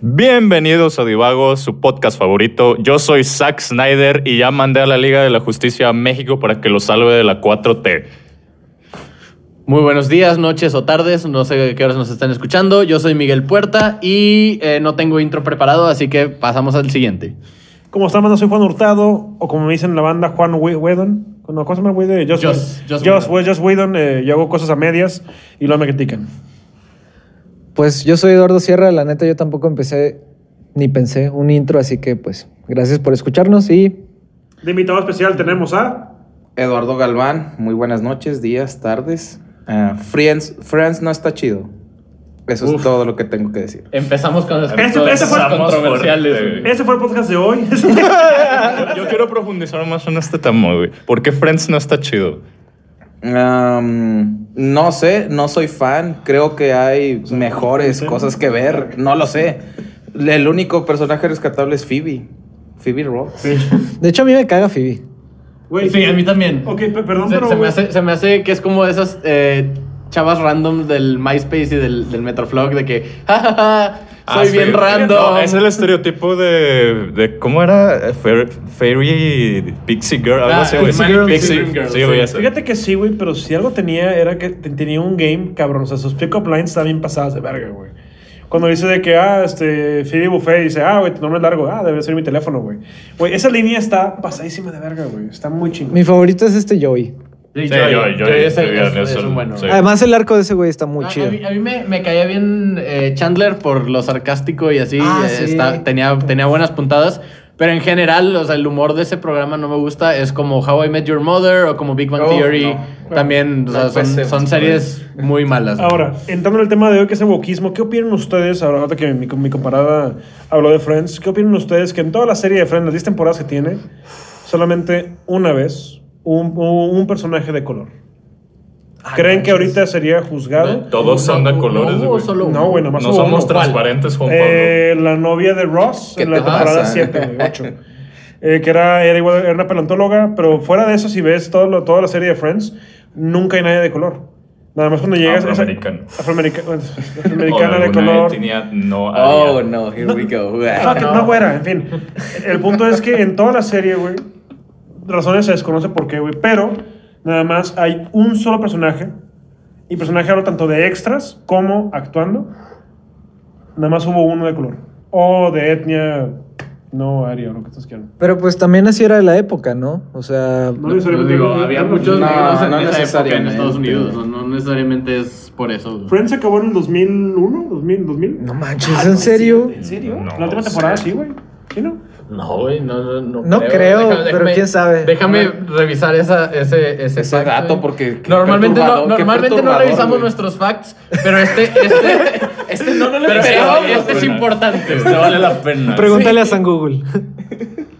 Bienvenidos a Divagos, su podcast favorito. Yo soy Zack Snyder y ya mandé a la Liga de la Justicia a México para que lo salve de la 4T. Muy buenos días, noches o tardes, no sé qué horas nos están escuchando. Yo soy Miguel Puerta y eh, no tengo intro preparado, así que pasamos al siguiente. Como está, mano, soy Juan Hurtado, o como me dicen en la banda, Juan Whe- Whedon. No, ¿Cómo se llama Whedon. Joss Whedon, eh, yo hago cosas a medias y luego me critican. Pues yo soy Eduardo Sierra, la neta yo tampoco empecé ni pensé un intro, así que pues gracias por escucharnos y De invitado especial tenemos a... Eduardo Galván, muy buenas noches, días, tardes. Ah, Friends, Friends no está chido. Eso Uf. es todo lo que tengo que decir. Empezamos con los Ese- ese fue- controversiales. fuerte. Ese fue el podcast de hoy. Yo, quiero profundizar más en este tema, güey. ¿Por qué Friends no está chido? No sé, no soy fan. Creo que hay mejores cosas que ver. No lo sé. El único personaje rescatable es Phoebe. Phoebe Ross. de hecho a mí me caga Phoebe. Güey, Sí, a mí también. Ok, pe- perdón, Se, pero... se me hace, se me hace que es como esas eh, chavas random del MySpace y del, del Metroflog de que, "Ja, ja, ja, soy Ah, sí. bien random. No, es el estereotipo de, de ¿cómo era? Fair- Fairy Pixie Girl, algo Ah, así, güey. Pixie Girl, Pixie Girl, sí, güey, sí. Fíjate que sí, güey, pero si algo tenía era que te- tenía un game, cabrón. O sea, sus pick-up lines estaban bien pasadas de verga, güey. Cuando dice de que, ah, este, Phoebe Buffet dice, ah, güey, tu nombre es largo, ah, debe ser mi teléfono, güey. Güey, esa línea está pasadísima de verga, güey. Está muy chingón. Mi favorito es este Joey. Sí, es, un bueno. Además el arco de ese güey está muy Ah, chido. A mí, a mí me, me caía bien eh, Chandler por lo sarcástico y así. Ah, eh, sí. está- tenía, tenía buenas puntadas. Pero en general, o sea, el humor de ese programa no me gusta. Es como How I Met Your Mother o como Big Bang Oh, Theory. no. También, o sea, pues, son, son series muy malas. Ahora, entrando en el tema de hoy, que es el wokismo, ¿qué opinan ustedes, ahora que mi, mi comparada habló de Friends, qué opinan ustedes que en toda la serie de Friends, las 10 temporadas que tiene, solamente una vez un- un personaje de color? ¿Creen que ahorita sería juzgado? Todos son de colores, no, güey. solo No, güey, nomás No somos uno. transparentes, Juan Pablo. Eh, la novia de Ross ¿Qué en la te temporada pasa? 7, 8. Eh, que era, era, igual, era una paleontóloga, pero fuera de eso, si ves todo lo- toda la serie de Friends, nunca hay nadie de color. Nada más cuando llegas... esa- Afroamericano. Afroamerica- bueno, O afroamericana de color. etnia no Oh, no, here we go. Fuck it, no, güera, en fin. El punto es que en toda la serie, güey, razones se desconoce por qué, güey, pero nada más hay un solo personaje, y personaje hablo tanto de extras como actuando, nada más hubo uno de color, o de etnia no aria, o lo que ustedes quieran. Pero pues también así era la época, ¿no? O sea, No necesariamente- digo, había muchos No, negros en no esa época en necesariamente. Estados Unidos. No, no necesariamente es por eso. Friends se acabó en el 2001, 2000, 2000. no manches, ¿en serio? ¿En serio? No la última temporada sí, güey. ¿Sí, no? No, güey, no, no, no. No creo, pero quién sabe. Déjame revisar esa, ese, ese, Ese fact, dato, porque Normalmente no, normalmente no revisamos nuestros facts, pero este, este, Este no, no lo pero este, esperábamos, este es importante. Este vale la pena. Pregúntale a San Google.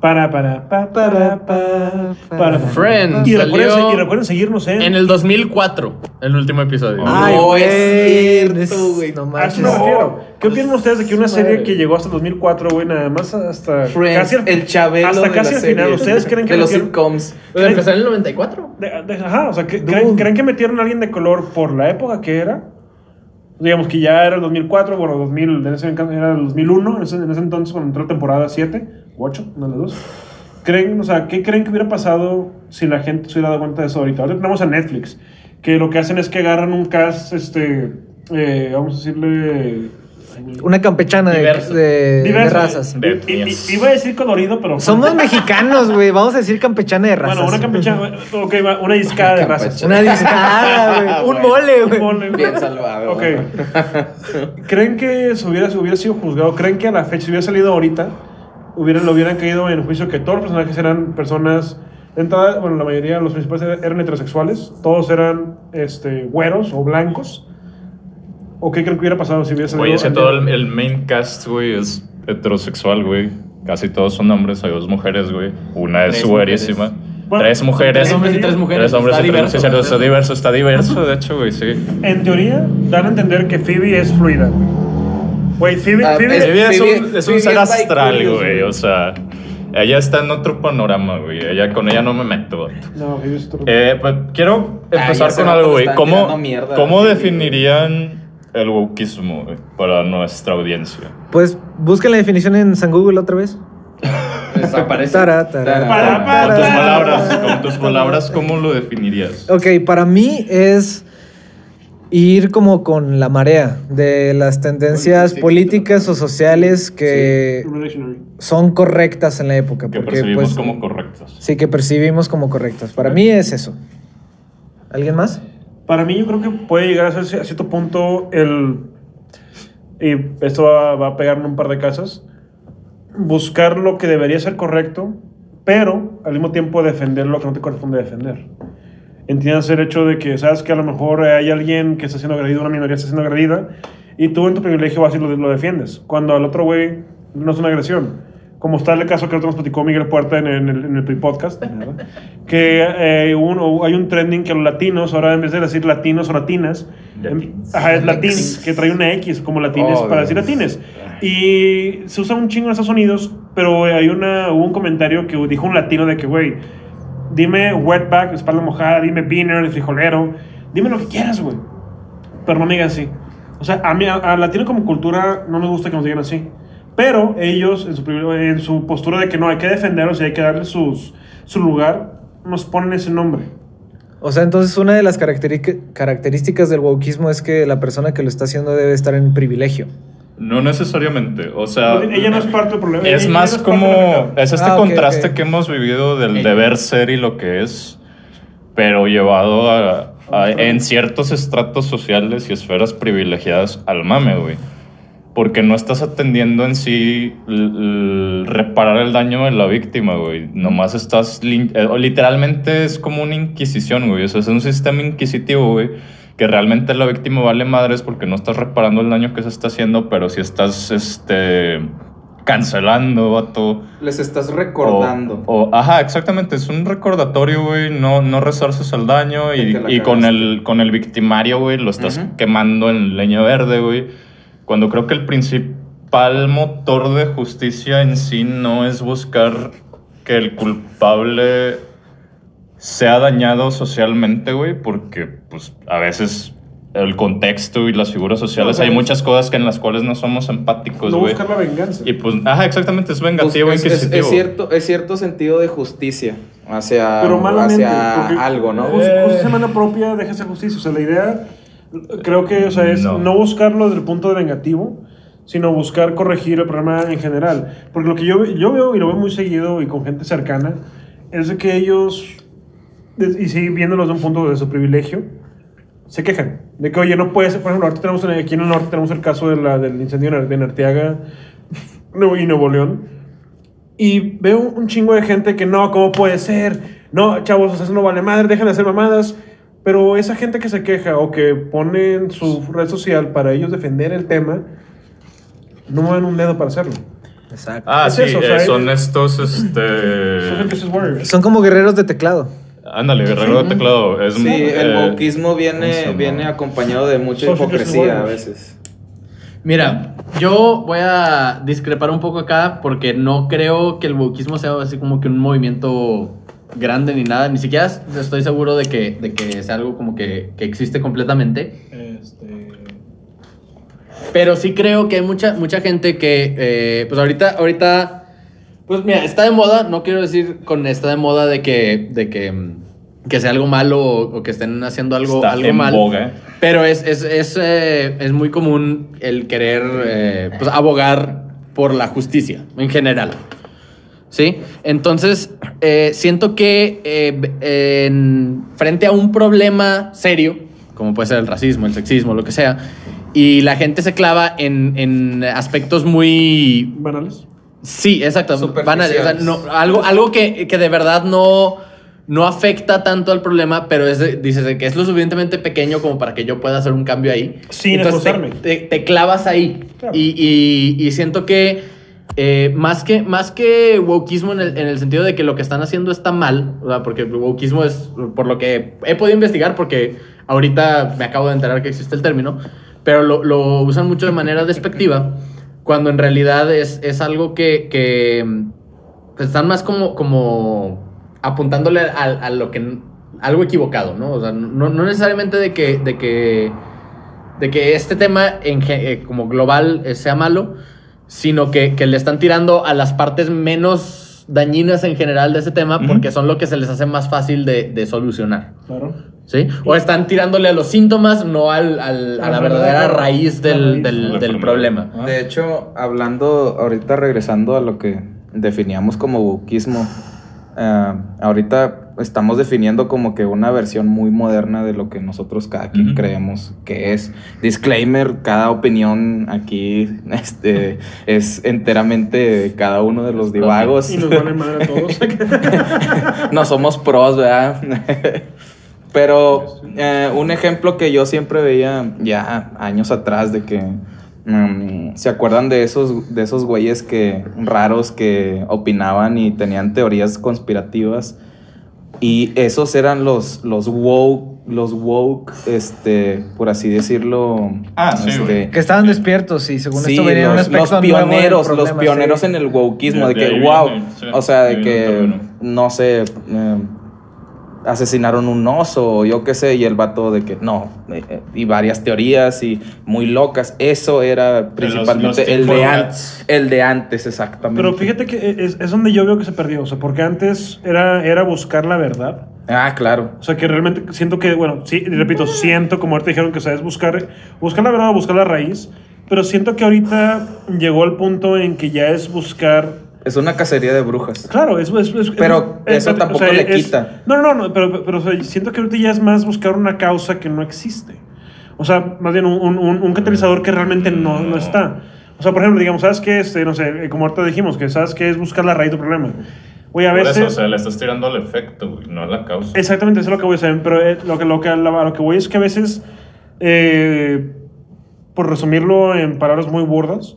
Para, para, pa, para, pa, para. Friends Y recuerden, salió y recuerden seguirnos en... en el 2004, el último episodio. Ah, No, güey, es cierto, güey. No A eso manches. me refiero. ¿Qué opinan ustedes de que una serie que llegó hasta el 2004, güey, nada más hasta Friends, casi al, el Chabelo hasta de casi la al final? serie. ¿Ustedes creen que de los sitcoms? Empezó en el 94. de- de- ajá, o sea, que- ¿creen, creen que metieron a alguien de color por la época que era? Digamos que ya era el 2004, bueno, 2000, en ese era el 2001, en ese, en ese entonces cuando entró la temporada 7, o 8, una de las dos. ¿Creen, o sea, ¿qué creen que hubiera pasado si la gente se hubiera dado cuenta de eso ahorita? Ahora tenemos a Netflix, que lo que hacen es que agarran un cast, este, eh, vamos a decirle... Una campechana de, Diverso. de- de diverso. razas. De I- i- etnias. iba a decir colorido, pero... Somos mexicanos, güey. Vamos a decir campechana de razas. Bueno, una campechana, ok, va, una discada de razas. Una discada, güey. Un mole, güey. Mole, güey. Bien salvado. Ok. ¿Creen que se hubiera, se hubiera sido juzgado? ¿Creen que a la fecha, si hubiera salido ahorita, hubieran, lo hubieran caído en juicio que todos los personajes eran personas. de entrada, bueno, la mayoría de los principales eran- heterosexuales, todos eran este, güeros o blancos. ¿O qué creen que hubiera pasado si salido? Güey, es que todo el, el main cast, güey, es heterosexual, güey. Casi todos son hombres, hay dos mujeres, güey. Una es güerísima. Bueno, tres mujeres. Tres hombres y tres mujeres. Tres hombres Está y tres diverso. Está diverso, está diverso, de hecho, güey, sí. En teoría, dan a entender que Phoebe es fluida. Güey, Phoebe, Ah, Phoebe- es- Phoebe es Phoebe- un, es un Phoebe ser astral, güey, güey. o sea, ella está en otro panorama, güey. Ella, con ella no me meto, vato. No, Phoebe es otro- Eh, pues, quiero empezar hace con algo, güey. ¿Cómo, mierda, ¿cómo güey. definirían el wokismo güey, para nuestra audiencia? Pues busquen la definición en San Google otra vez. Desaparece. Tara, tara, Con tus palabras, con tus palabras, ¿cómo lo definirías? Ok, para mí es ir como con la marea de las tendencias políticas o sociales que Revolutionary. son correctas en la época. Que Porque, percibimos pues, como correctos. Sí, que percibimos como correctas. Para mí es eso. ¿Alguien más? Para mí, yo creo que puede llegar a ser a cierto punto el. Y esto va, va a pegar en un par de casas. Buscar lo que debería ser correcto, pero al mismo tiempo defender lo que no te corresponde defender. Entiendas el hecho de que sabes que a lo mejor hay alguien que está siendo agredido, una minoría está siendo agredida, y tú en tu privilegio vas y lo, lo defiendes. Cuando al otro güey no es una agresión. Como está el caso que otro nos platicó Miguel Puerta en, en el, en el pre-podcast, ¿verdad? que eh, un- hay un trending que los latinos, ahora en vez de decir latinos o latinas, em, Latins. ajá, es latins, que trae una X como latines Oh, para decir latines. Y se usa un chingo en Estados Unidos, pero hay una, hubo un comentario que dijo un latino de que, güey, dime wetback, espalda mojada, dime beaner, frijolero, dime lo que quieras, güey. Pero no me digas así. O sea, a mí, a, latino como cultura, no nos gusta que nos digan así. Pero ellos, en su, en su postura de que no hay que defenderlos y hay que darles sus, su lugar, nos ponen ese nombre. O sea, entonces una de las características del wokismo es que la persona que lo está haciendo debe estar en privilegio. No necesariamente, o sea... ella no es parte del problema. Es ella más no es como... Es este Ah, contraste que hemos vivido del Ella. deber ser y lo que es, pero llevado a, a- en ciertos estratos sociales y esferas privilegiadas al mame, güey. Porque no estás atendiendo en sí reparar el daño de la víctima, güey. Nomás estás... eh, literalmente es como una inquisición, güey. O sea, es un sistema inquisitivo, güey. Que realmente la víctima vale madres porque no estás reparando el daño que se está haciendo, pero si estás, este... Cancelando, vato. Les estás recordando. O, o- ajá, exactamente, es un recordatorio, güey, no, no rezarse al daño y, y con, el, con el victimario, güey, lo estás quemando en leña verde, güey. Cuando creo que el principal motor de justicia en sí no es buscar que el culpable sea dañado socialmente, güey, porque pues a veces el contexto y las figuras sociales, No, o sea, hay es- muchas cosas que en las cuales no somos empáticos, no güey. buscar la venganza. Y pues, ajá, exactamente, es Pues, vengativo, es, es- inquisitivo. es cierto, es cierto sentido de justicia hacia, pero malamente. hacia algo, ¿no? Eh. Justicia semana propia, déjese justicia. O sea, la idea, creo que, o sea, es No. no. buscarlo desde el punto de vengativo, sino buscar corregir el problema en general. Porque lo que yo, yo veo, y lo veo muy seguido y con gente cercana, es de que ellos, y sí, viéndolos de un punto de su privilegio, se quejan. De que, oye, no puede ser, por ejemplo, ahorita tenemos, en- aquí en el norte tenemos el caso de la, del incendio de Narteaga Nuevo- y Nuevo León. Y veo un chingo de gente que no, ¿cómo puede ser? No, chavos, o sea, eso no vale madre, dejen de hacer mamadas. Pero esa gente que se queja o que pone en su red social para ellos defender el tema, no mueven un dedo para hacerlo. Exacto. Ah, Es sí, eso, eh, son es- estos, este... Son como guerreros de teclado. Ándale, guerrero de teclado. Es, Sí, el eh, wokismo ¿cómo se viene, viene acompañado de mucha Social hipocresía a veces. Mira, yo voy a discrepar un poco acá porque no creo que el wokismo sea así como que un movimiento grande ni nada. Ni siquiera estoy seguro de que, de que sea algo como que, que existe completamente. Este, Pero sí creo que hay mucha, mucha gente que, eh, pues ahorita, ahorita, pues mira, está de moda, no quiero decir con está de moda de que, de que, mm, que sea algo malo o, o que estén haciendo algo, Está algo en mal. boga. Pero es, es, es, eh, es muy común el querer eh, pues, abogar por la justicia en general. ¿Sí? Entonces, eh, siento que eh, en- frente a un problema serio, como puede ser el racismo, el sexismo, lo que sea, y la gente se clava en, en aspectos muy banales. Sí, exacto. Van a- o sea, no- algo algo que, que de verdad no, no afecta tanto al problema, pero es dices que es lo suficientemente pequeño como para que yo pueda hacer un cambio ahí. Sin Entonces te, esforzarme. te- te clavas ahí. Claro. Y, y- y siento que eh, más, que, más que wokismo en el, en el sentido de que lo que están haciendo está mal, porque wokismo es por lo que he podido investigar, porque ahorita me acabo de enterar que existe el término, pero lo, lo usan mucho de manera despectiva, cuando en realidad es, es algo que, que pues, están más como, como apuntándole a, a lo que algo equivocado, ¿no? O sea, no, no necesariamente de que, de que, de que este tema en, eh, como global eh, sea malo, sino que, que, le están tirando a las partes menos dañinas en general de ese tema porque son lo que se les hace más fácil de, de solucionar. Claro. ¿Sí? O están tirándole a los síntomas, no al, al, a la verdadera raíz del, del, del problema. De hecho, hablando, ahorita regresando a lo que definíamos como buquismo, uh, ahorita estamos definiendo como que una versión muy moderna de lo que nosotros cada quien uh -huh. creemos que es. Disclaimer, cada opinión aquí este, es enteramente cada uno de los divagos. Y nos vale madre a todos. no somos pros, ¿verdad? Pero eh, un ejemplo que yo siempre veía ya años atrás de que um, se acuerdan de esos de esos güeyes que raros que opinaban y tenían teorías conspirativas y esos eran los, los woke, los woke, este, por así decirlo. Ah, sí, este, que estaban despiertos y según sí, esto venía los, un los pioneros, problema, los pioneros sí. en el wokeismo, De- de, de que, wow, viene, sí, o sea, de que, no sé, eh, asesinaron un oso, o yo qué sé, y el vato de que no, eh, eh, y varias teorías y muy locas, eso era principalmente los el, de an- el de antes, exactamente. Pero fíjate que es, es donde yo veo que se perdió. O sea, porque antes era, era buscar la verdad. Ah, claro. O sea, que realmente siento que, bueno, sí, y repito, siento, como ahorita dijeron, que o sea, es buscar, buscar la verdad o buscar la raíz. Pero siento que ahorita llegó al punto en que ya es buscar. Es una cacería de brujas. Claro, es. es- es- Pero es- eso es- tampoco le quita. No, no, no, pero, pero o sea, siento que ahorita ya es más buscar una causa que no existe. O sea, más bien un, un- un catalizador que realmente no, no está. O sea, por ejemplo, digamos, ¿sabes qué? Este, no sé, eh, como ahorita dijimos, que ¿sabes qué? Es buscar la raíz del problema. Oye, a Por veces. eso, o sea, le estás tirando al efecto, güey, no a la causa. Exactamente, eso es lo que voy a hacer. Pero eh, lo, que, lo, que, a lo que voy es que a veces, eh, por resumirlo en palabras muy burdas,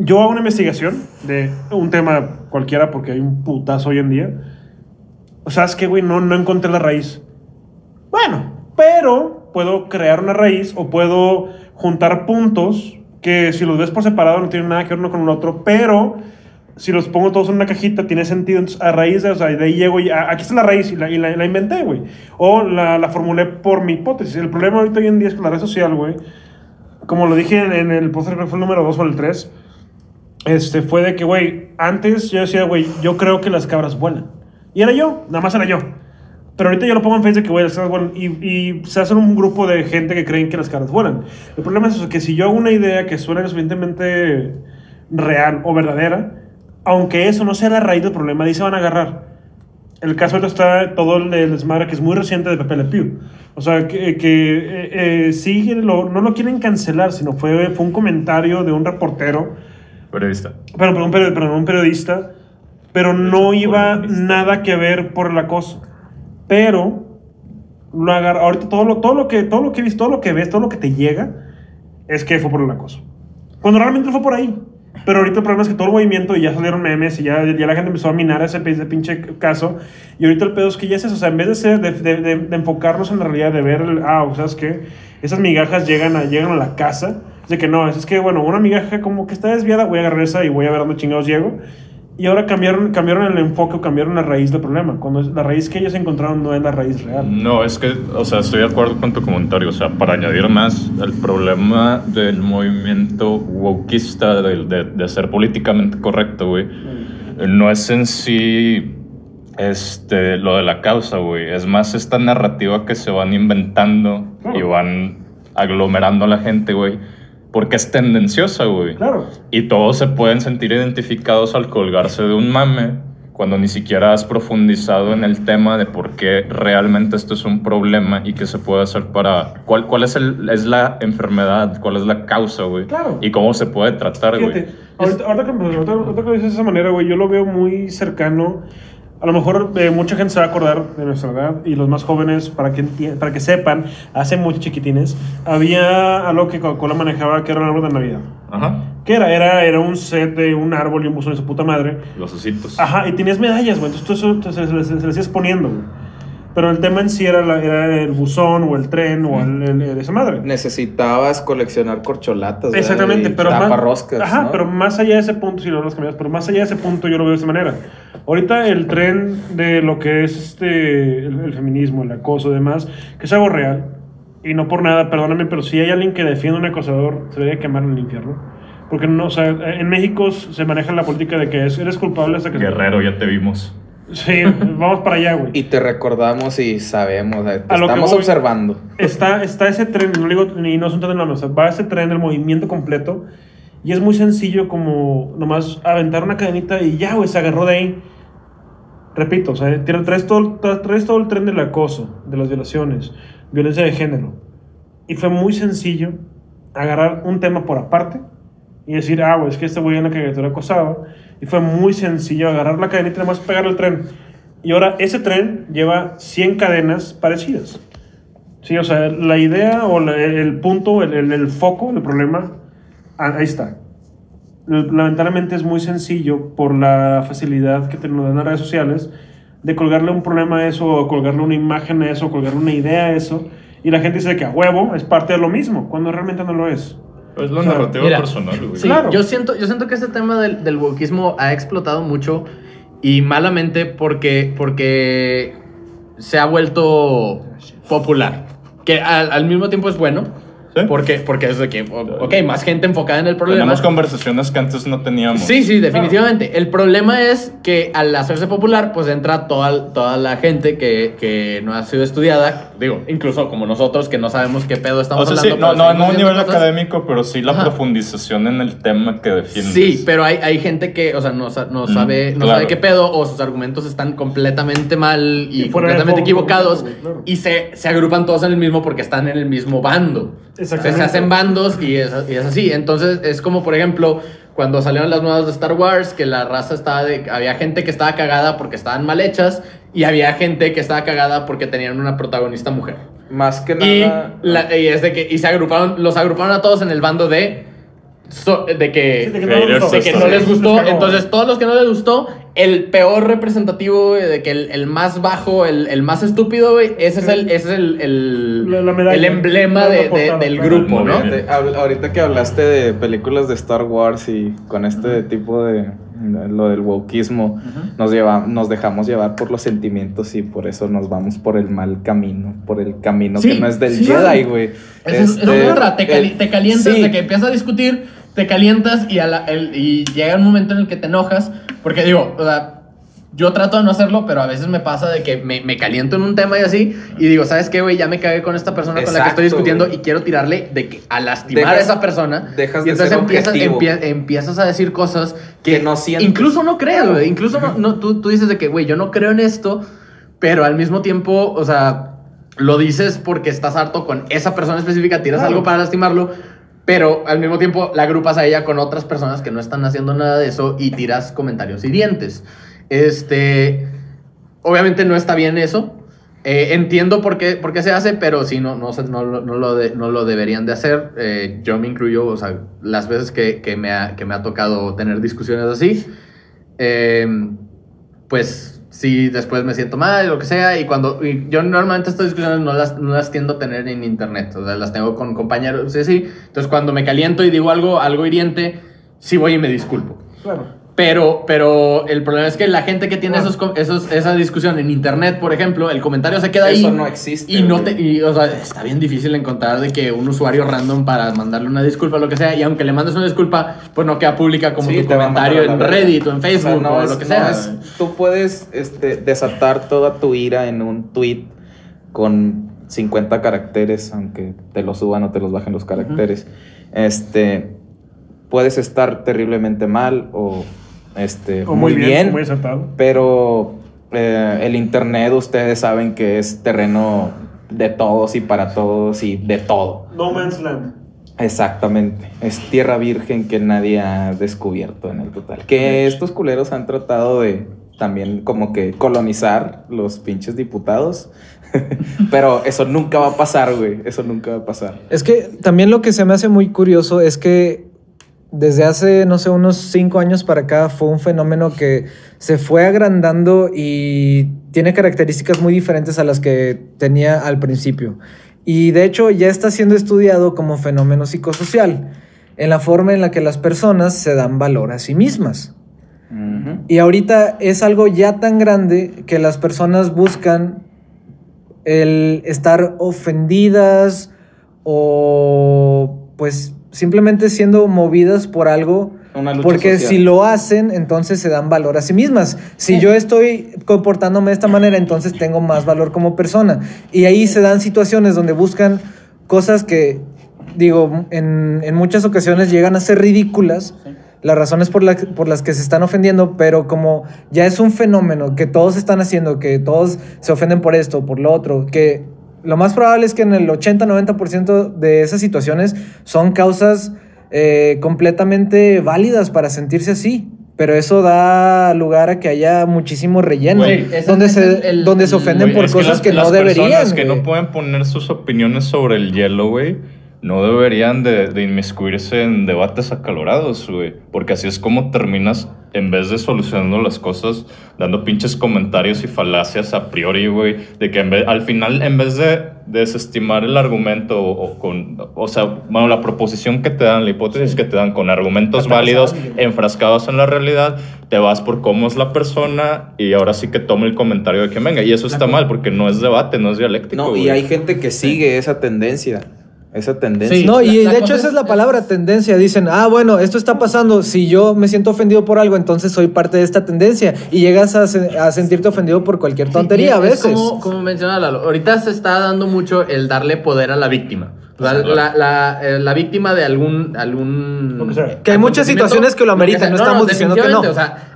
yo hago una investigación de un tema cualquiera porque hay un putazo hoy en día. O sea, es que, güey, no, no encontré la raíz. Bueno, pero puedo crear una raíz o puedo juntar puntos que si los ves por separado no tienen nada que ver uno con el otro, pero si los pongo todos en una cajita, tiene sentido. Entonces, a raíz de, o sea, de ahí llego y a- aquí está la raíz y la, y la, la inventé, güey. O la, la formulé por mi hipótesis. El problema ahorita hoy en día es que la red social, güey, como lo dije en, en el que fue el número 2 o el 3, este, fue de que, güey, antes yo decía, güey, yo creo que las cabras vuelan. Y era yo, nada más era yo. Pero ahorita yo lo pongo en Facebook que, güey, las cabras vuelan. Y, y se hacen un grupo de gente que creen que las cabras vuelan. El problema es que si yo hago una idea que suena suficientemente real o verdadera, aunque eso no sea la raíz del problema, ahí se van a agarrar. El caso está todo el desmadre que es muy reciente de Pepe Le Pew. O sea, que, que eh, eh, sí, lo- no lo quieren cancelar, sino fue, fue un comentario de un reportero Periodista. pero, pero, un, period- perdón, un periodista, pero no iba nada que ver por la cosa. Pero lo agarra, ahorita todo lo, todo lo que todo lo que ves, todo lo que ves, todo lo que te llega es que fue por el acoso. Cuando realmente fue por ahí. Pero ahorita el problema es que todo el movimiento y ya salieron memes y ya, ya la gente empezó a minar ese, ese pinche caso. Y ahorita el pedo es que ya es eso. O sea, en vez de, ser, de, de- de- de enfocarnos en la realidad, de ver, el, ah, ¿sabes qué? Esas migajas llegan a, llegan a la casa. De que no, es que, bueno, una migaja como que está desviada, voy a agarrar esa y voy a ver dónde chingados llego. Y ahora cambiaron, cambiaron el enfoque o cambiaron la raíz del problema. Cuando la raíz que ellos encontraron no es la raíz real. No, es que, o sea, estoy de acuerdo con tu comentario. O sea, para añadir más, el problema del movimiento wokeista, de, de, de ser políticamente correcto, güey, no es en sí este, lo de la causa, güey. Es más esta narrativa que se van inventando y van aglomerando a la gente, güey. Porque es tendenciosa, güey. Claro. Y todos se pueden sentir identificados al colgarse de un mame cuando ni siquiera has profundizado en el tema de por qué realmente esto es un problema y qué se puede hacer para... ¿Cuál, cuál es, el, es la enfermedad? ¿Cuál es la causa, güey? Claro. Y cómo se puede tratar, güey. Ahorita, ahorita que, ahorita- ahorita que lo dices de esa manera, güey, yo lo veo muy cercano. A lo mejor eh, mucha gente se va a acordar de nuestra edad y los más jóvenes, para que, para que sepan, hace muy chiquitines, había algo que Coca-Cola manejaba que era el árbol de Navidad. Ajá. ¿Qué era? era? Era un set de un árbol y un buzón de su puta madre. Los ositos. Ajá, y tenías medallas, güey. Entonces tú eso se, se, se, se le hacías poniendo, güey. Pero el tema en sí era, la- era el buzón o el tren o el, el- el- esa madre. Necesitabas coleccionar corcholatas. Exactamente, Y pero más, ajá, ¿no? pero más allá de ese punto, si lo los cambias, pero más allá de ese punto yo lo veo de esta manera. Ahorita el tren de lo que es este el, el feminismo, el acoso y demás, que es algo real, y no por nada, perdóname, pero si hay alguien que defiende a un acosador, se debería quemar en el infierno. Porque no, o sea, en México se maneja la política de que es, eres culpable hasta que... Guerrero, ya te vimos. Sí, vamos para allá, güey. Y te recordamos y sabemos, eh, te A lo que estamos observando. está, está ese tren, no digo ni no es un tren de la mesa, va ese tren del movimiento completo y es muy sencillo como nomás aventar una cadenita y ya, güey, se agarró de ahí. Repito, o sea, tra- traes todo, tra- traes todo el tren del acoso, de las violaciones, violencia de género. Y fue muy sencillo agarrar un tema por aparte y decir, ah, güey, es que este güey en la caricatura acosaba. Y fue muy sencillo agarrar la cadenita y nomás pegar el tren. Y ahora ese tren lleva 100 cadenas parecidas. Sí, o sea, la idea o la- el punto, el, el- el foco del problema, ah, ahí está. Lamentablemente es muy sencillo por la facilidad que te nos dan las redes sociales de colgarle un problema a eso, o colgarle una imagen a eso, o colgarle una idea a eso, y la gente dice que a huevo es parte de lo mismo, cuando realmente no lo es. Es la O sea, narrativa mira, personal, güey. Sí, Claro. yo siento, yo siento que este tema del, del wokismo ha explotado mucho y malamente porque, porque se ha vuelto popular. Que al, al mismo tiempo es bueno. Sí. Porque, porque es de que, ok, más gente enfocada en el problema. Tenemos conversaciones que antes no teníamos. Sí, sí, definitivamente. El problema es que al hacerse popular, pues entra toda, toda la gente que, que no ha sido estudiada, digo, incluso como nosotros que no sabemos qué pedo estamos O sea, sí, hablando. no, pero no, seguimos no a un nivel cosas. académico, pero sí la Ajá. profundización en el tema que defiendes. Sí, pero hay, hay gente que, o sea, no, no Mm, sabe, no claro. sabe qué pedo, o sus argumentos están completamente mal y, completamente equivocados, claro. y se, se agrupan todos en el mismo porque están en el mismo bando. O sea, se hacen bandos y es, y es así. Entonces, es como, por ejemplo, cuando salieron las nuevas de Star Wars, que la raza estaba de. Había gente que estaba cagada porque estaban mal hechas, y había gente que estaba cagada porque tenían una protagonista mujer. Más que Y, nada. la- y es de que y se agruparon, los agruparon a todos en el bando de so- de que Sí, de que no les de gustó. que no les Sí, gustó. les cagó. Entonces, todos los que no les gustó, el peor representativo, de que el, el más bajo, el, el más estúpido, güey, ese es el, ese es el, el, La- la medalla. el emblema de- del grupo, ¿no? Te- ahorita que hablaste de películas de Star Wars y con este tipo de, lo del wokismo, nos, lleva, nos dejamos llevar por los sentimientos y por eso nos vamos por el mal camino, por el camino Sí, que no es del sí, Jedi, güey. Es, es Este, otra, te, cali- el- te calientas sí, de que empiezas a discutir, te calientas y, a la- el- y llega un momento en el que te enojas, porque digo, o sea, yo trato de no hacerlo, pero a veces me pasa de que me, me caliento en un tema y así, y digo, ¿sabes qué, güey? Ya me cagué con esta persona con la que estoy discutiendo y quiero tirarle de que a lastimar a esa persona. dejas y de entonces ser empiezas, empie- empiezas a decir cosas que, Que no sientes. Incluso no crees, güey. Incluso no, no- tú, tú dices de que, güey, yo no creo en esto, pero al mismo tiempo, o sea, lo dices porque estás harto con esa persona específica, tiras Claro. algo para lastimarlo, pero al mismo tiempo la agrupas a ella con otras personas que no están haciendo nada de eso y tiras comentarios hirientes. Este, obviamente no está bien eso. Eh, entiendo por qué, por qué se hace, pero sí, no, no, no, no lo, no lo deberían de hacer. Eh, yo me incluyo, o sea, las veces que, que me ha, que me ha tocado tener discusiones así, eh, pues sí, después me siento mal, lo que sea, y cuando y yo normalmente estas discusiones no las, no las tiendo a tener en internet, o sea, las tengo con compañeros, sí, sí. Entonces cuando me caliento y digo algo, algo hiriente, sí voy y me disculpo. Claro. Pero, pero el problema es que la gente que tiene esos, esos, esa discusión en internet, por ejemplo, el comentario se queda ahí. Eso no existe, Y no te, y, o sea, está bien difícil encontrar de que un usuario random para mandarle una disculpa o lo que sea. Y aunque le mandes una disculpa, pues no queda pública como Sí, tu comentario en. Reddit o en O sea, Facebook no o es- lo que no sea. es- tú puedes este, desatar toda tu ira en un tweet con 50 caracteres, aunque te los suban o te los bajen los caracteres. Este, puedes estar terriblemente mal o, este, O muy, bien, o Muy acertado. pero eh, el internet ustedes saben que es terreno de todos y para todos y de todo. No Man's Land. Exactamente. Es tierra virgen que nadie ha descubierto en el total. Que estos culeros han tratado de también como que colonizar los pinches diputados. Pero eso nunca va a pasar, güey. Eso nunca va a pasar. Es que también lo que se me hace muy curioso es que desde hace, no sé, unos cinco años para acá fue un fenómeno que se fue agrandando y tiene características muy diferentes a las que tenía al principio. Y de hecho ya está siendo estudiado como fenómeno psicosocial, en la forma en la que las personas se dan valor a sí mismas. Y ahorita es algo ya tan grande que las personas buscan el estar ofendidas o pues simplemente siendo movidas por algo. porque si lo hacen, entonces se dan valor a sí mismas. Si yo estoy comportándome de esta manera, entonces tengo más valor como persona. Y ahí se dan situaciones donde buscan cosas que, digo, en, en muchas ocasiones llegan a ser ridículas las razones por, por las que se están ofendiendo, pero como ya es un fenómeno que todos están haciendo, que todos se ofenden por esto, por lo otro, que lo más probable es que en el 80-90% de esas situaciones son causas eh, completamente válidas para sentirse así. Pero eso da lugar a que haya muchísimo relleno. donde, se, donde se ofenden por cosas que, no deberían. Las que no pueden poner sus opiniones sobre el hielo, güey no deberían de, de, inmiscuirse en debates acalorados, güey. Porque así es como terminas, en vez de solucionando las cosas, dando pinches comentarios y falacias a priori, güey. De que al final, en vez de, desestimar el argumento o, con, o sea, bueno, la proposición que te dan, la hipótesis que te dan con argumentos válidos, enfrascados en la realidad, te vas por cómo es la persona y ahora sí que toma el comentario de que venga. Y eso está mal porque no es debate, no es dialéctico. No, y hay gente que sigue esa tendencia esa tendencia. no, y de hecho esa es la palabra tendencia. Dicen, ah, bueno, esto está pasando. Si yo me siento ofendido por algo, entonces soy parte de esta tendencia. Y llegas a, a sentirte ofendido por cualquier tontería a veces. como, como menciona Lalo, ahorita se está dando mucho el darle poder a la víctima. La, la, eh, la, víctima de algún. algún que hay muchas situaciones que lo ameritan, no, estamos diciendo que no. O sea,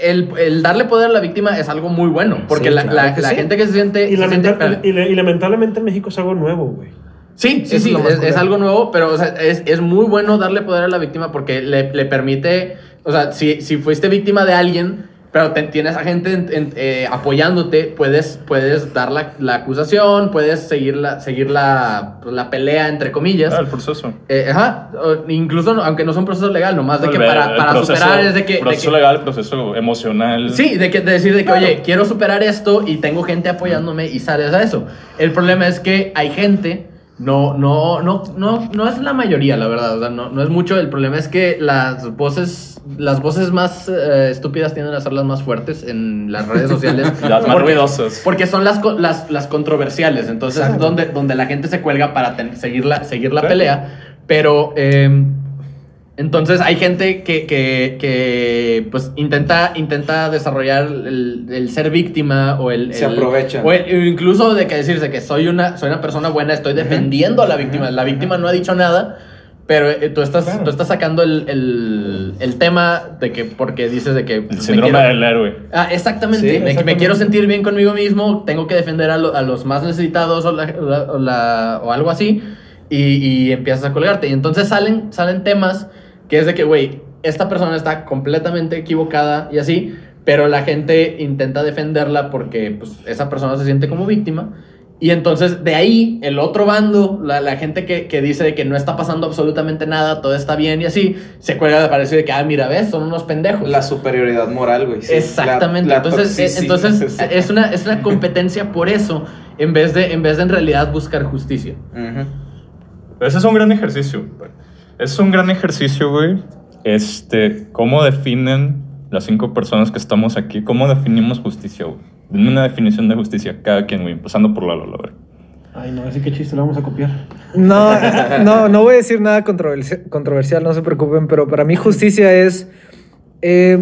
el, el, darle poder a la víctima es algo muy bueno. Porque la, gente que se siente. Y, y lamentablemente en México es algo nuevo, güey. Sí, sí, sí, es, algo nuevo, pero o sea, es, es, muy bueno darle poder a la víctima porque le, le permite, o sea, si, si, fuiste víctima de alguien, pero tienes a gente eh, apoyándote, puedes, puedes dar la, la, acusación, puedes seguir la, seguir la, pues, la pelea, entre comillas. Ah, el proceso. Eh, ajá, incluso aunque no son procesos legal, nomás de que para, para superar es de que... Proceso legal, proceso emocional. Sí, de, que, de decir de que, oye, quiero superar esto y tengo gente apoyándome y sales a eso. El problema es que hay gente no, no, no, no, no es la mayoría, la verdad. O sea, no, no es mucho. El problema es que las voces, las voces más eh, estúpidas tienden a ser las más fuertes en las redes sociales. las más ruidosas. Porque son las, las, las controversiales. Entonces, donde, donde la gente se cuelga para seguir la, seguir la pelea. Pero eh, entonces hay gente que, que, que, pues intenta, intenta desarrollar el, ser víctima o el... Se aprovecha. O, incluso de que decirse que soy una, soy una persona buena, estoy defendiendo a la víctima. La víctima no ha dicho nada, pero eh, tú, estás, tú estás sacando el, el, tema de que porque dices de que... El síndrome del héroe. Ah, exactamente. Me, me, quiero sentir bien conmigo mismo, tengo que defender a, a los más necesitados o, la, o, algo así. Y, y, empiezas a colgarte. Y entonces salen, salen temas que es de que, güey, esta persona está completamente equivocada y así, pero la gente intenta defenderla porque pues, esa persona se siente como víctima. Y entonces de ahí el otro bando, la, la gente que, que, dice que no está pasando absolutamente nada, todo está bien y así, se cuelga de parecer de que, ah, mira, ves, son unos pendejos. La superioridad moral, güey. Exactamente. entonces, eh, entonces es, una, es una competencia por eso, en vez de en, vez de en realidad buscar justicia. Ese es un gran ejercicio. Es un gran ejercicio, güey. Este, ¿cómo definen las cinco personas que estamos aquí? ¿Cómo definimos justicia, güey? Denme una definición de justicia cada quien, güey, empezando por la Lola, güey. Ay, no, así que chiste, lo vamos a copiar. No, no, no voy a decir nada controversial, no se preocupen, pero para mí justicia es eh,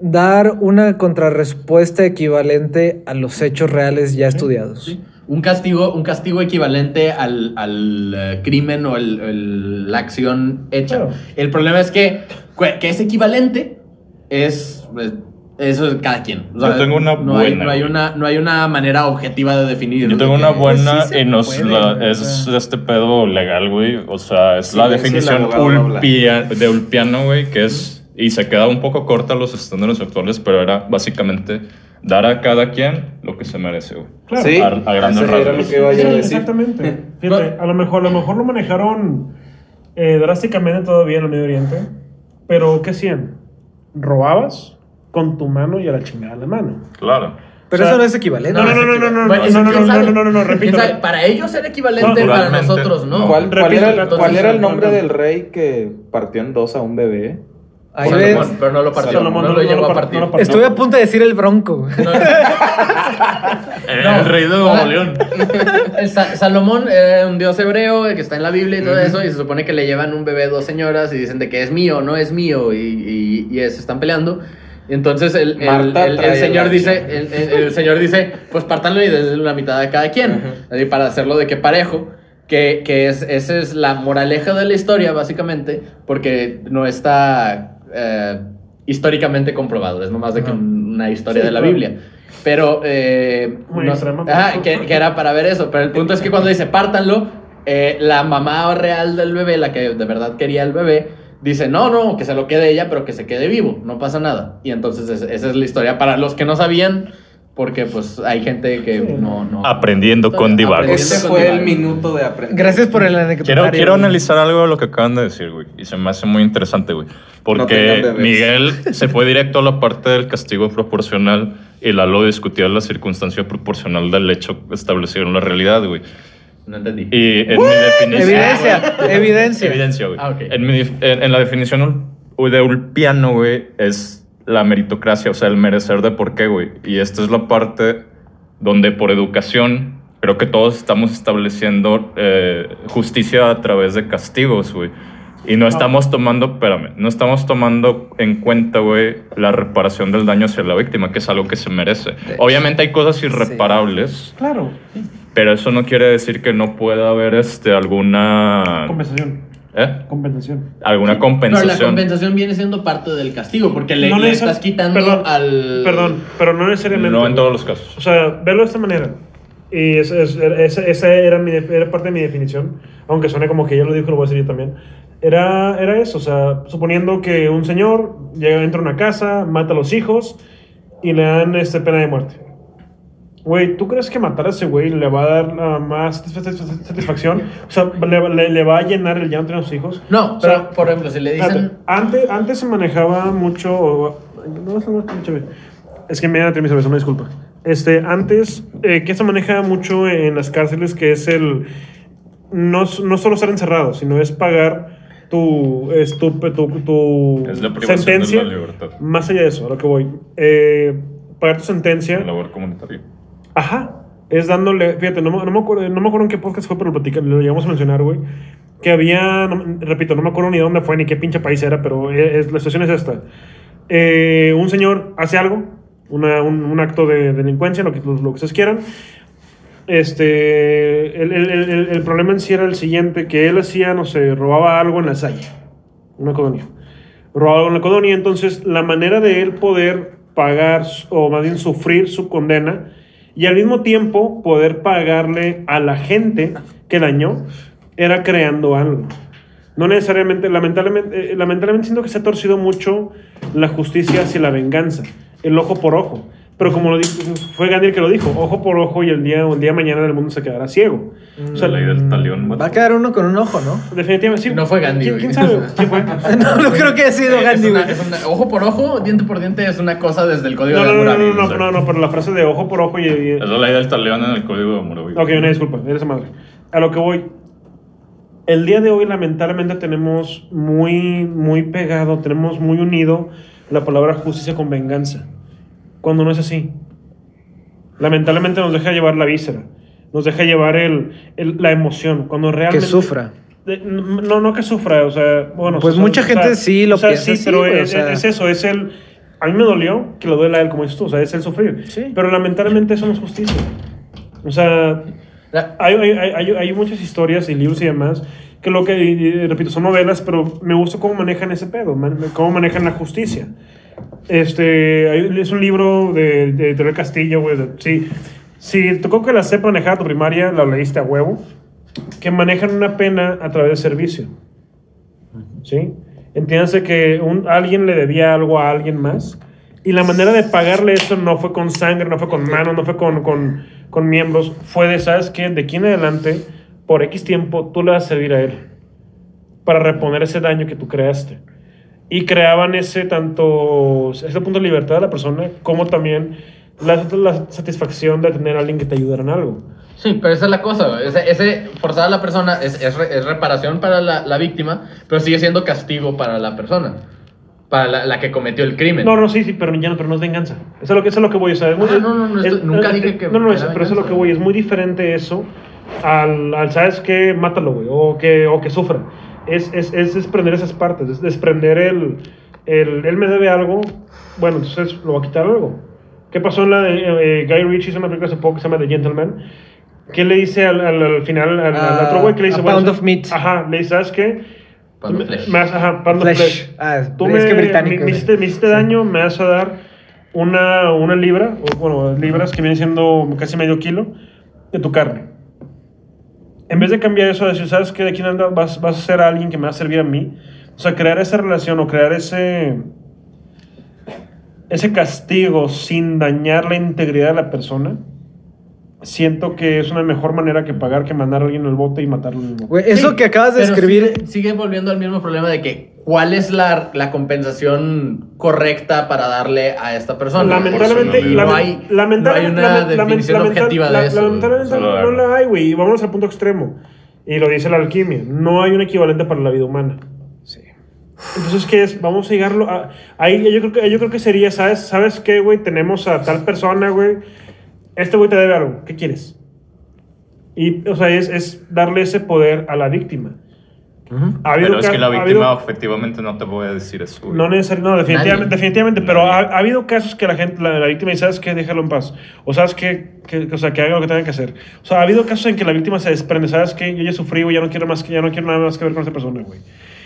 dar una contrarrespuesta equivalente a los hechos reales ya estudiados. Sí un castigo, un castigo equivalente al, al eh, crimen o el, la acción hecha. El problema es que, que es equivalente es, eso es cada quien. Yo tengo una no buena. Hay, no, hay una, no hay una manera objetiva de definir. Yo tengo una buena y nos es este pedo legal, güey. O sea, es la definición de ulpiano, güey, que es... Y se queda un poco corta los estándares actuales, pero era básicamente dar a cada quien lo que se merece, güey. Claro. Sí, a, grandes rasgos. Exactamente. Fíjate, a lo mejor, a lo mejor lo manejaron eh, drásticamente todavía en el Medio Oriente. Pero, ¿qué hacían? Robabas con tu mano y a la chingada la mano. Claro. Pero O sea, eso no es equivalente. No, no, no, no, no, no, Bueno, no, no, no, no, no, no, no, ¿Quién repito. sabe? Para ellos era equivalente, No, para nosotros no. ¿Cuál, cuál Repito, era, el- cuál era el nombre no, no. del rey que partió en dos a un bebé? Ahí Salomón, ves. pero no lo partió. Salomón, no, no, lo no llegó lo a par- partir. no. Estuve a punto de decir el bronco. No, El rey de Nuevo León. Sa- Salomón era un dios hebreo que está en la Biblia y todo eso, y se supone que le llevan un bebé dos señoras y dicen de que es mío, no es mío, y, y, y se están peleando. Y entonces el, el- señor dice, el, el- el señor dice, pues pártanlo y denle la mitad a cada quien, así para hacerlo de que parejo. Que, que es, esa es la moraleja de la historia, básicamente, porque no está eh, históricamente comprobado, es nomás de que un- una historia Sí, de la claro. Biblia. Pero, eh, no- ajá, que, que era para ver eso. Pero el punto es que cuando dice pártanlo, eh, la mamá real del bebé, la que de verdad quería el bebé, dice no, no, que se lo quede ella, pero que se quede vivo, no pasa nada. Y entonces es- esa es la historia para los que no sabían, porque pues hay gente que no, no. Aprendiendo con divagos. Aprendiendo Ese fue el minuto de aprender. Gracias por el anecdotario. Quiero, quiero analizar algo de lo que acaban de decir, güey. Y se me hace muy interesante, güey. No Porque bebés. Miguel se fue directo a la parte del castigo proporcional y Lalo discutía la circunstancia proporcional del hecho establecido en la realidad, güey. No entendí. Y en mi definición... Evidencia, evidencia. Evidencia, güey. Ah, ok. en, mi en- en la definición de Ulpiano, güey, es la meritocracia, o sea, el merecer de por qué, güey. Y esta es la parte donde por educación creo que todos estamos estableciendo eh, justicia a través de castigos, güey. Y no estamos tomando, espérame, no estamos tomando en cuenta, güey, la reparación del daño hacia la víctima, que es algo que se merece. Obviamente hay cosas irreparables, Claro. pero eso no quiere decir que no pueda haber este, alguna... Compensación. ¿Eh? Compensación. alguna Pero la compensación. compensación viene siendo parte del castigo, porque le, No le estás quitando perdón, al. Perdón, pero no necesariamente. no en todos los casos. O sea, verlo de esta manera. Y es- es- esa, esa era, mi, era parte de mi definición, aunque suene como que ella lo dijo, lo voy a decir yo también. Era, era eso, o sea, suponiendo que un señor llega dentro de una casa, mata a los hijos y le dan este, pena de muerte. Güey, ¿tú crees que matar a ese güey le va a dar más satisfa- satisfacción? O sea, le, le- le va a llenar el llanto a los hijos? No, O sea, pero por ejemplo, si le dicen. Antes, antes se manejaba mucho. No, no es que me da mi cerveza, una disculpa. Este, antes, eh, que se maneja mucho en las cárceles, que es el. No, no solo estar encerrado, sino es pagar tu, es tu, tu, tu Es la privación sentencia. de la libertad. Más allá de eso, a lo que voy. Eh, pagar tu sentencia. La labor comunitaria. Ajá. Es dándole. Fíjate, no, no me acuerdo, no me acuerdo en qué podcast fue, pero lo, platica- lo llegamos a mencionar, güey. Que había. no- repito, no me acuerdo ni dónde fue ni qué pinche país era, pero es- la situación es esta. Eh, un señor hace algo, una- un, un acto de delincuencia, lo que, lo, lo que ustedes quieran. Este. El, el- el- el problema en sí era el siguiente: que él hacía, no sé, robaba algo en la salle. Una colonia. Robaba algo en la colonia. Entonces, la manera de él poder pagar, o más bien sufrir su condena, y al mismo tiempo poder pagarle a la gente que dañó, era creando algo. No necesariamente, lamentablemente, eh, lamentablemente siento que se ha torcido mucho la justicia hacia la venganza, el ojo por ojo. Pero como lo dijo, fue Gandhi el que lo dijo, ojo por ojo y el día, el día de mañana el mundo se quedará ciego. O sea, la ley del talión. Va a quedar uno con un ojo, ¿no? definitivamente sí. No fue Gandhi, ¿Quién, quién sabe? ¿Quién fue? no, no creo que haya sido Es Gandhi, una- güey. es una- ojo por ojo, diente por diente es una cosa desde el código No, de no, no, Hammurabi. no, no, no, no, pero la frase de ojo por ojo y... y- Es la ley del talión en el código de Hammurabi. Ok, una disculpa, eres madre. A lo que voy. El día de hoy, lamentablemente, tenemos muy, muy pegado, tenemos muy unido la palabra justicia con venganza. Cuando no es así. Lamentablemente nos deja llevar la víscera, nos deja llevar el, el- la emoción. Cuando Que realmente. sufra. De- No, no que sufra, o sea, bueno. Pues o sea, mucha o sea, gente sí lo o sea, piensa sí, así, pero güey, es, sea. es eso, es el. A mí me dolió que lo duela a él, como dices tú, o sea, es el sufrir. Sí. Pero lamentablemente eso no es justicia. O sea, hay, hay, hay, hay- hay muchas historias y libros y demás que lo que, y- y repito, son novelas, pero me gusta cómo manejan ese pedo, man- cómo manejan la justicia. Este, hay- es un libro de, de Editorial Castillo, güey. Sí, si tocó que la sepa manejar tu primaria, la leíste a huevo, que manejan una pena a través de servicio. ¿Sí? Entiéndase que un, alguien le debía algo a alguien más y la manera de pagarle eso no fue con sangre, no fue con manos, no fue con, con, con miembros, fue de, ¿sabes qué? De aquí en adelante, por X tiempo, tú le vas a servir a él para reponer ese daño que tú creaste. Y creaban ese tanto, ese punto de libertad de la persona, como también la, la satisfacción de tener a alguien que te ayudara en algo. Sí, pero esa es la cosa. Ese, ese forzar a la persona es, es, re- es reparación para la, la víctima, pero sigue siendo castigo para la persona, para la, la que cometió el crimen. No, no, sí, sí, pero ya no, pero no es venganza. Eso es lo que, eso es lo que voy, o sea, es muy- Ah, no, no, no, esto- es- nunca dije que No, no, eso, pero eso es lo que voy, es muy diferente eso al, al ¿sabes qué? Mátalo, güey, o que, o que sufra. Es, es, es desprender esas partes, es desprender el, el, él me debe algo, bueno, entonces lo va a quitar algo. ¿Qué pasó en la de eh, Guy Ritchie hizo una película hace poco que se llama The Gentleman? ¿Qué le dice al, al, al final al, al Ah, otro güey? que le dice, a bueno, pound of meat. Ajá, le dice, ¿sabes qué? Pound of flesh. ajá, pound of Flesh. flesh. Ah, Tú es me, que británico, me- me hiciste, me hiciste daño, me vas a dar una, una libra, o bueno, libras que viene siendo casi medio kilo de tu carne. En vez de cambiar eso a decir, ¿sabes qué? De aquí en adelante vas, vas a ser alguien que me va a servir a mí. O sea, crear esa relación o crear ese, ese castigo sin dañar la integridad de la persona. Siento que es una mejor manera que pagar que mandar a alguien al bote y matarlo en el bote. Güey, eso Sí, que acabas de pero escribir. Sigue, sigue volviendo al mismo problema de que cuál es la, la compensación correcta para darle a esta persona. Lamentablemente, Y lame- no hay, lamentablemente- no hay una definición objetiva la- de eso. Lamentablemente no algo. la hay, güey. Y vámonos al punto extremo. Y lo dice la alquimia. No hay un equivalente para la vida humana. Entonces, ¿qué es? Vamos a llegarlo a... Ahí yo creo que, yo creo que sería, ¿sabes? ¿Sabes qué, güey? Tenemos a tal persona, güey. Este güey te debe algo. ¿Qué quieres? Y, o sea, es, es darle ese poder a la víctima. Ha Pero es que la ha víctima habido- objetivamente no te voy a decir eso. güey. no necesariamente, no, definitivamente, Nadie. definitivamente pero ha, ha habido casos que la gente, la, la víctima dice, ¿sabes qué? Déjalo en paz. O sabes qué, que, o sea, que haga lo que tenga que hacer. O sea, ha habido casos en que la víctima se desprende, ¿sabes qué? Yo ya sufrí, güey, ya no quiero más, que- ya no quiero nada más que ver con esa persona, güey.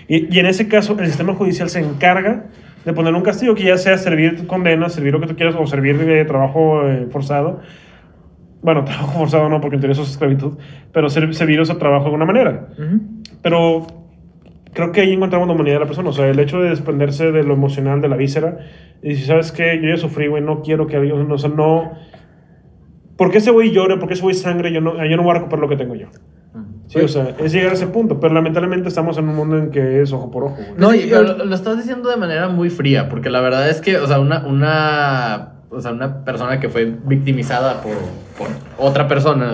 Y, y en ese caso, el sistema judicial se encarga de poner un castigo que ya sea servir tu condena, servir lo que tú quieras, o servir de trabajo eh, forzado. Bueno, trabajo forzado no, porque en teoría eso es esclavitud, pero ser- servir ese trabajo de alguna manera. Ujú. Pero creo que ahí encontramos la humanidad de la persona. O sea, el hecho de desprenderse de lo emocional, de la víscera. Y si sabes que yo ya sufrí, güey, no quiero que alguien. O sea, no. ¿Por qué ese güey llore? ¿Por qué ese güey sangre? Yo no, yo no voy a recuperar lo que tengo yo. Sí, o sea, es llegar a ese punto. Pero lamentablemente estamos en un mundo en que es ojo por ojo. güey. No, y- lo, lo estás diciendo de manera muy fría, porque la verdad es que, o sea, una, una, o sea, una persona que fue victimizada por, por otra persona,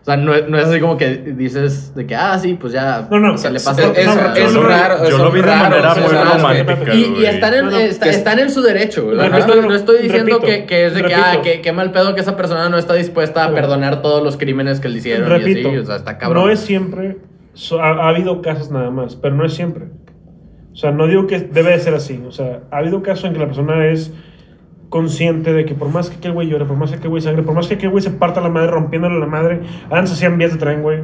o sea, no, es- no es así como que dices de que, ah, sí, pues ya, No, no, o sea, le es- pasa Es, raro. yo lo vi de manera muy romántica. Y, y están, en, No, no, está- que- están en su derecho, ¿verdad? No, estoy, no, no estoy diciendo repito, que, que es de que, ah, que mal pedo que esa persona no está dispuesta a perdonar todos los crímenes que le hicieron Repito, y así, o sea, está cabrón. no es siempre. so- ha, ha habido casos nada más, pero no es siempre. O sea, no digo que debe de ser así. O sea, ha habido casos en que la persona es consciente de que por más que aquel güey llore, por más que aquel güey sangre, por más que aquel güey se parta la madre rompiéndole la madre, hagan 100 vías de tren, güey.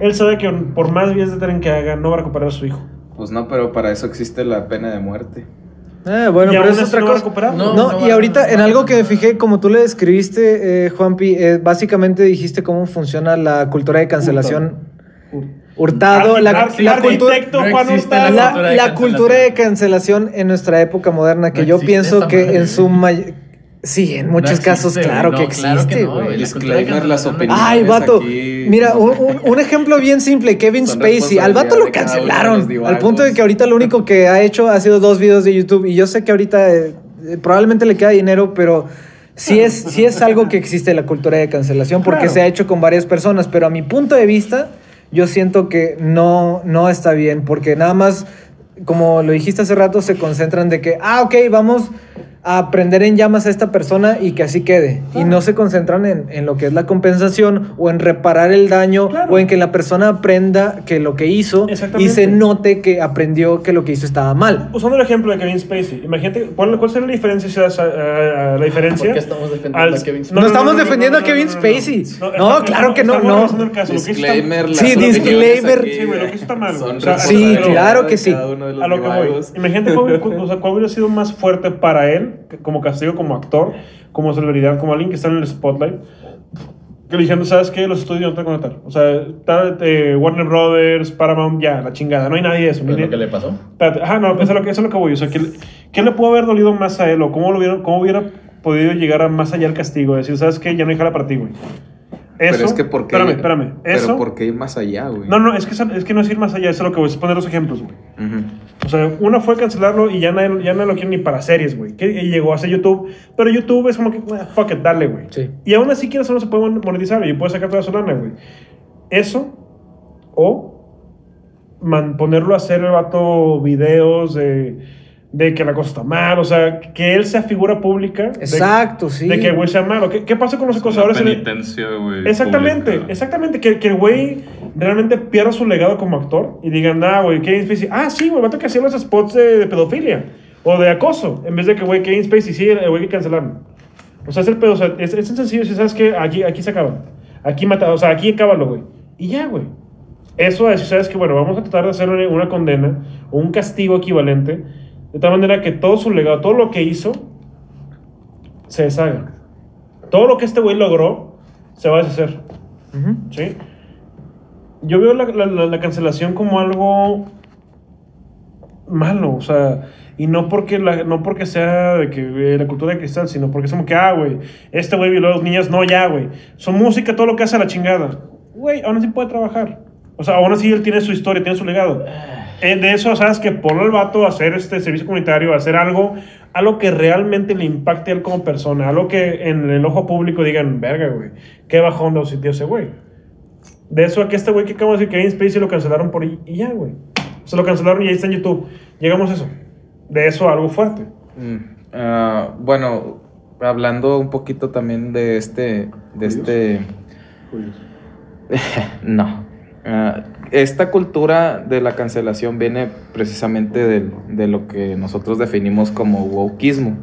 Él sabe que por más vías de tren que haga, no va a recuperar a su hijo. Pues no, pero para eso existe la pena de muerte. Ah, bueno, pero es otra no va a cosa. recuperar. No, No, no y va- ahorita no en algo que me fijé, como tú le describiste, eh, Juanpi, eh, básicamente dijiste cómo funciona la cultura de cancelación. Hurtado, la, la cultura, no existe la la, cultura de la cancelación. cultura de cancelación en nuestra época moderna, que No yo existe pienso que madre. en su may- Sí, en muchos No casos, existe, claro que no, claro que existe, no, güey. Disclaimer, las opiniones. Ay, vato. aquí Mira, no- un, ejemplo bien simple, Kevin Son Spacey. Al vato lo cancelaron. Al punto de que ahorita lo único que ha hecho ha sido dos videos de YouTube. Y yo sé que ahorita eh, eh, probablemente le queda dinero, pero sí es, sí es algo que existe la cultura de cancelación porque Claro. se ha hecho con varias personas. Pero a mi punto de vista, yo siento que no, no está bien porque nada más, como lo dijiste hace rato, se concentran de que, ah, ok, vamos a prender en llamas a esta persona y que así quede. Y no se concentran en, en lo que es la compensación o en reparar el daño Claro. o en que la persona aprenda que lo que hizo y se note que aprendió que lo que hizo estaba mal. Usando el ejemplo de Kevin Spacey, imagínate, ¿cuál, cuál sería la diferencia? si das, eh, la diferencia? ¿Por qué estamos defendiendo al- a Kevin Spacey? No estamos defendiendo a Kevin Spacey. No, claro que no, estamos no. Disclaimer. Sí, disclaimer. Sí, güey, lo que está mal, Sí, claro que sí. A lo que voy. Imagínate cuál, hubiera sido más fuerte para él, como castigo, como actor, como celebridad, como alguien que está en el spotlight. Que le dijeron, ¿sabes qué? Los estudios no te van a conectar. O sea, está, eh, Warner Brothers, Paramount, ya, la chingada. No hay nadie de eso. ¿Qué es Ni- lo que le pasó? Espérate, ajá, no, eso es lo que, eso es lo que voy. O sea, ¿qué, le- qué le pudo haber dolido más a él? ¿O cómo, lo hubiera, cómo hubiera podido llegar a más allá el castigo? Decir, ¿sabes qué? Ya no hay jala para ti, güey. Eso, Pero es que porque. Espérame, espérame. Pero Eso. porque ir más allá, güey. No, no, es que, es que no es ir más allá. Eso es lo que voy. Es poner los ejemplos, güey. Ujú. O sea, una fue cancelarlo y ya nadie, ya no lo quiere ni para series, güey. Que llegó a hacer YouTube. Pero YouTube es como que, ah, fuck it, dale, güey. Sí. Y aún así, quieres o no se puede monetizar y puede sacar toda su lana, güey. Eso, o man- ponerlo a hacer el vato videos de, de que la cosa está mal. O sea, que él sea figura pública. de- Exacto, sí. De que el güey sea malo. ¿Qué, qué pasa con los Es una acosadores? penitencia, güey. Exactamente, pública. exactamente. Que, que el güey realmente pierda su legado como actor y digan, ah, güey, Kevin Spacey. Ah, sí, güey, va a tener que hacer los spots de, de pedofilia o de acoso. En vez de que, güey, Kevin Spacey, sí, el güey hay que cancelarlo. O sea, es el pedo. O sea, es, es sencillo. Si sabes que aquí, aquí se acaba. Aquí mata, o sea, aquí acábalo, güey. Y ya, güey. Eso a decir, sabes que, bueno, vamos a tratar de hacer una, una condena o un castigo equivalente. De tal manera que todo su legado, todo lo que hizo, se deshaga. Todo lo que este güey logró, se va a deshacer. ¿Sí? Yo veo la, la- la- la cancelación como algo malo, o sea, y no porque, la, no porque sea de que la cultura de cristal, sino porque es como que, ah, güey, este güey violó a dos niñas, no, ya, güey. Su música, todo lo que hace a la chingada. Güey, aún así puede trabajar. O sea, aún así él tiene su historia, tiene su legado. Eh, de eso, sabes que ponlo al vato a hacer este servicio comunitario, a hacer algo, algo que realmente le impacte a él como persona, algo que en el ojo público digan, verga, güey, qué bajón de sintió ese güey. De eso a que este güey que acabo de decir, Kevin Spacey lo cancelaron por ahí y ya, güey. Se lo cancelaron y ahí está en YouTube. Llegamos a eso. De eso algo fuerte. Mm, ah, bueno, hablando un poquito también de este, de este, no. Ah, esta cultura de la cancelación viene precisamente del- de, lo que nosotros definimos como wokismo.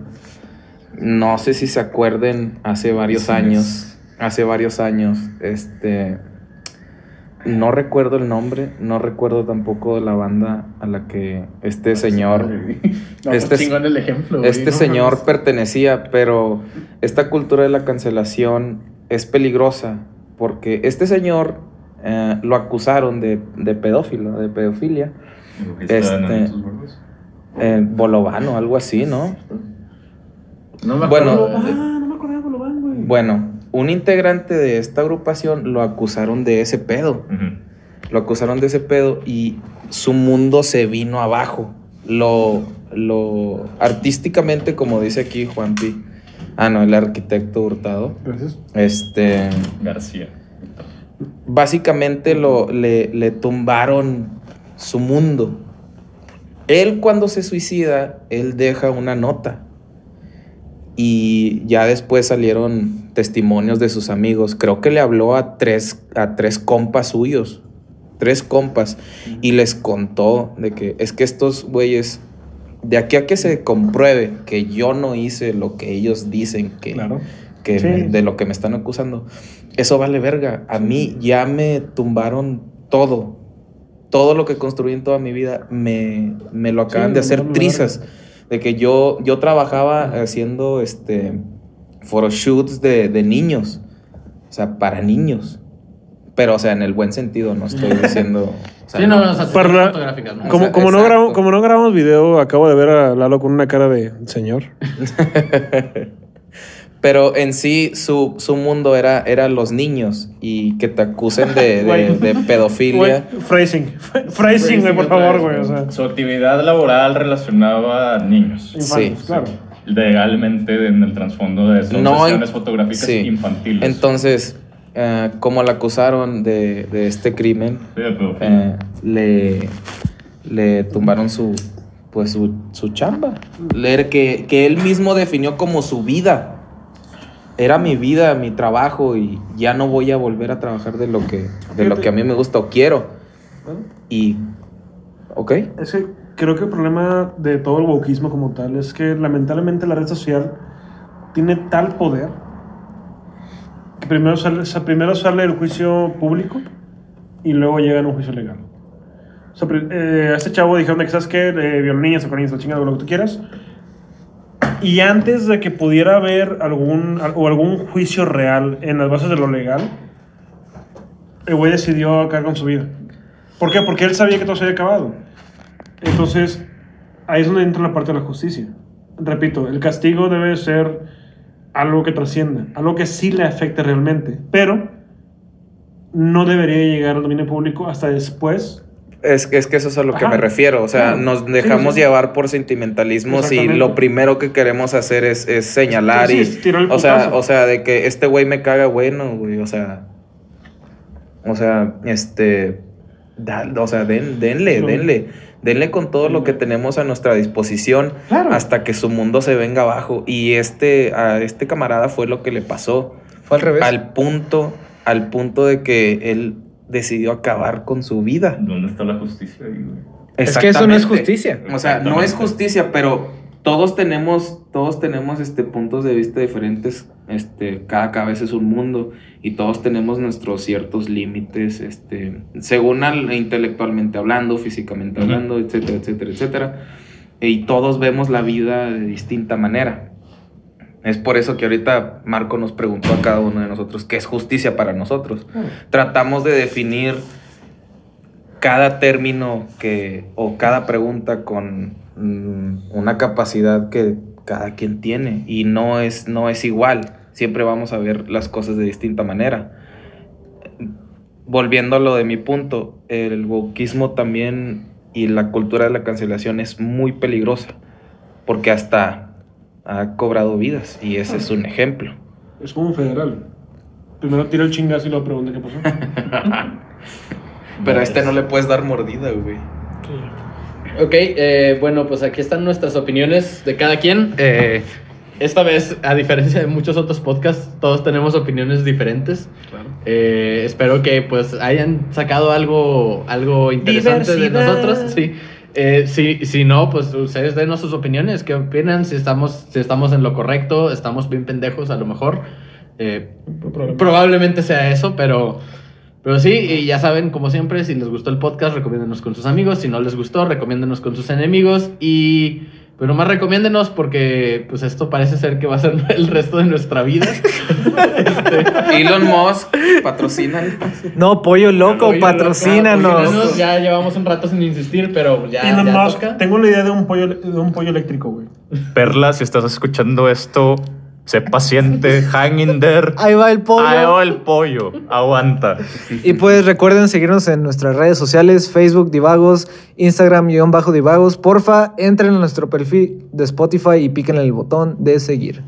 No sé si se acuerden, hace varios años, hace varios años, este, no recuerdo el nombre, no recuerdo tampoco la banda a la que este señor No, Este este es- chingón el ejemplo. güey, este no señor pertenecía, pero esta cultura de la cancelación es peligrosa porque este señor eh, lo acusaron de, de pedófilo, de pedofilia, Este... Eh, bolovano, algo así, ¿no? No me Bueno, acuerdo. Ah, no me acordaba de Bolobán, güey. Bueno, un integrante de esta agrupación lo acusaron de ese pedo. Lo acusaron de ese pedo y su mundo se vino abajo. Lo, lo artísticamente, como dice aquí Juan Pi. Ah, no, el arquitecto Hurtado. Gracias. Este. García. Básicamente lo, le, le tumbaron su mundo. Él cuando se suicida, él deja una nota. Y ya después salieron testimonios de sus amigos. Creo que le habló a tres, a tres compas suyos. Tres compas. Y les contó de que es que estos güeyes, de aquí a que se compruebe que yo no hice lo que ellos dicen que, Claro. Que Sí. me- de lo que me están acusando. Eso vale verga. A mí ya me tumbaron todo. Todo lo que construí en toda mi vida me, me lo acaban Sí, de hacer trizas. De que yo, yo trabajaba haciendo este photoshoots de, de niños. O sea, para niños. Pero, o sea, en el buen sentido, no estoy diciendo. o sea, Sí, no, no, o sea, Para sesiones la- fotográficas, ¿no? Como, sea, como, no exacto. grabamos, como no grabamos video, acabo de ver a Lalo con una cara de señor. Pero en sí, su, su mundo era, era los niños. Y que te acusen de, de, de pedofilia. Phrasing. Phrasing, güey, por favor, güey. O sea, Su actividad laboral relacionaba a niños. infantes, Sí. claro. Legalmente en el trasfondo de son No, fotográficas sí. infantiles. Entonces, eh, como la acusaron de, de este crimen, Sí, de pedofilia. eh, le, le tumbaron su, pues, su, su chamba. Leer que, que él mismo definió como su vida. Era mi vida, mi trabajo y ya no voy a volver a trabajar de lo que, de lo que a mí me gusta o quiero. Y, ¿ok? Es que creo que el problema de todo el wokismo como tal es que lamentablemente la red social tiene tal poder que primero sale, o primero sale el juicio público y luego llega en un juicio legal. O sea, eh, a este chavo dijeron de que, ¿sabes qué? Eh, violó niñas, sacó niñas, la chingada, lo que tú quieras. Y antes de que pudiera haber algún, o algún juicio real en las bases de lo legal, el güey decidió acabar con su vida. ¿Por qué? Porque él sabía que todo se había acabado. Entonces, ahí es donde entra la parte de la justicia. Repito, el castigo debe ser algo que trascienda, algo que sí le afecte realmente, pero no debería llegar al dominio público hasta después Es, es que eso es a lo que me refiero. O sea, nos Sí, dejamos sí. llevar por sentimentalismos y lo primero que queremos hacer es, es señalar Sí, y. o sea, o sea, de que este güey me caga, bueno, güey. O sea. O sea, este. da- o sea, den- denle, denle. Denle con todo lo que tenemos a nuestra disposición Claro. hasta que su mundo se venga abajo. Y este, a este camarada fue lo que le pasó. Fue al revés. Al punto, al punto de que él decidió acabar con su vida. ¿Dónde está la justicia ahí, güey? Es que eso no es justicia. O sea, no es justicia, pero todos tenemos, todos tenemos este, puntos de vista diferentes. Este, cada cabeza es un mundo y todos tenemos nuestros ciertos límites, este, según al- intelectualmente hablando, físicamente hablando, etcétera, etcétera, etcétera. Y todos vemos la vida de distinta manera. Es por eso que ahorita Marco nos preguntó a cada uno de nosotros qué es justicia para nosotros. Tratamos de definir cada término que o cada pregunta con mm, una capacidad que cada quien tiene y no es no es igual. Siempre vamos a ver las cosas de distinta manera. Volviendo a lo de mi punto, el wokismo también y la cultura de la cancelación es muy peligrosa porque hasta ha cobrado vidas y ese es un ejemplo. Es como un federal. Primero tira el chingazo y luego pregunta qué pasó. Pero a este no le puedes dar mordida, güey. Ok, eh, bueno, pues aquí están nuestras opiniones de cada quien. Eh, esta vez, a diferencia de muchos otros podcasts, todos tenemos opiniones diferentes. Eh, espero que pues hayan sacado algo, algo interesante de nosotros. Sí. Eh, si, si no, pues ustedes denos sus opiniones. ¿Qué opinan? Si estamos, si estamos en lo correcto, estamos bien pendejos a lo mejor. Eh, Probablemente. Probablemente sea eso, pero, pero sí, y ya saben, como siempre, si les gustó el podcast, recomiéndenos con sus amigos. Si no les gustó, recomiéndenos con sus enemigos. Y, pero más recomiéndenos porque pues esto parece ser que va a ser el resto de nuestra vida. Este, Elon Musk patrocina. No, pollo loco, Oye, patrocínanos. Ya llevamos un rato sin insistir, pero ya, Elon ya Musk, toca. tengo una idea de un pollo, de un pollo eléctrico, güey. Perla, si estás escuchando esto, sé paciente, hang in there. Ahí va el pollo. Ahí va el pollo, aguanta. Y pues recuerden seguirnos en nuestras redes sociales, Facebook Divagos, Instagram guion bajo Divagos. Porfa, entren a nuestro perfil de Spotify y piquen el botón de seguir.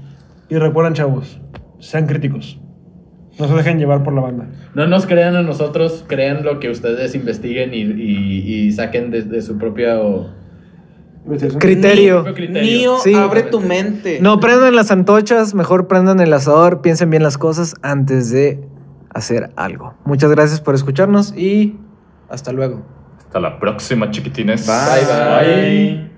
Y recuerden, chavos, sean críticos. No se dejen llevar por la banda. No nos crean a nosotros, crean lo que ustedes investiguen y, y- y saquen de, de su propio Criterio. criterio. Nio, Sí. abre tu mente. No prendan las antochas, mejor prendan el asador, piensen bien las cosas antes de hacer algo. Muchas gracias por escucharnos y hasta luego. Hasta la próxima, chiquitines. Bye, bye.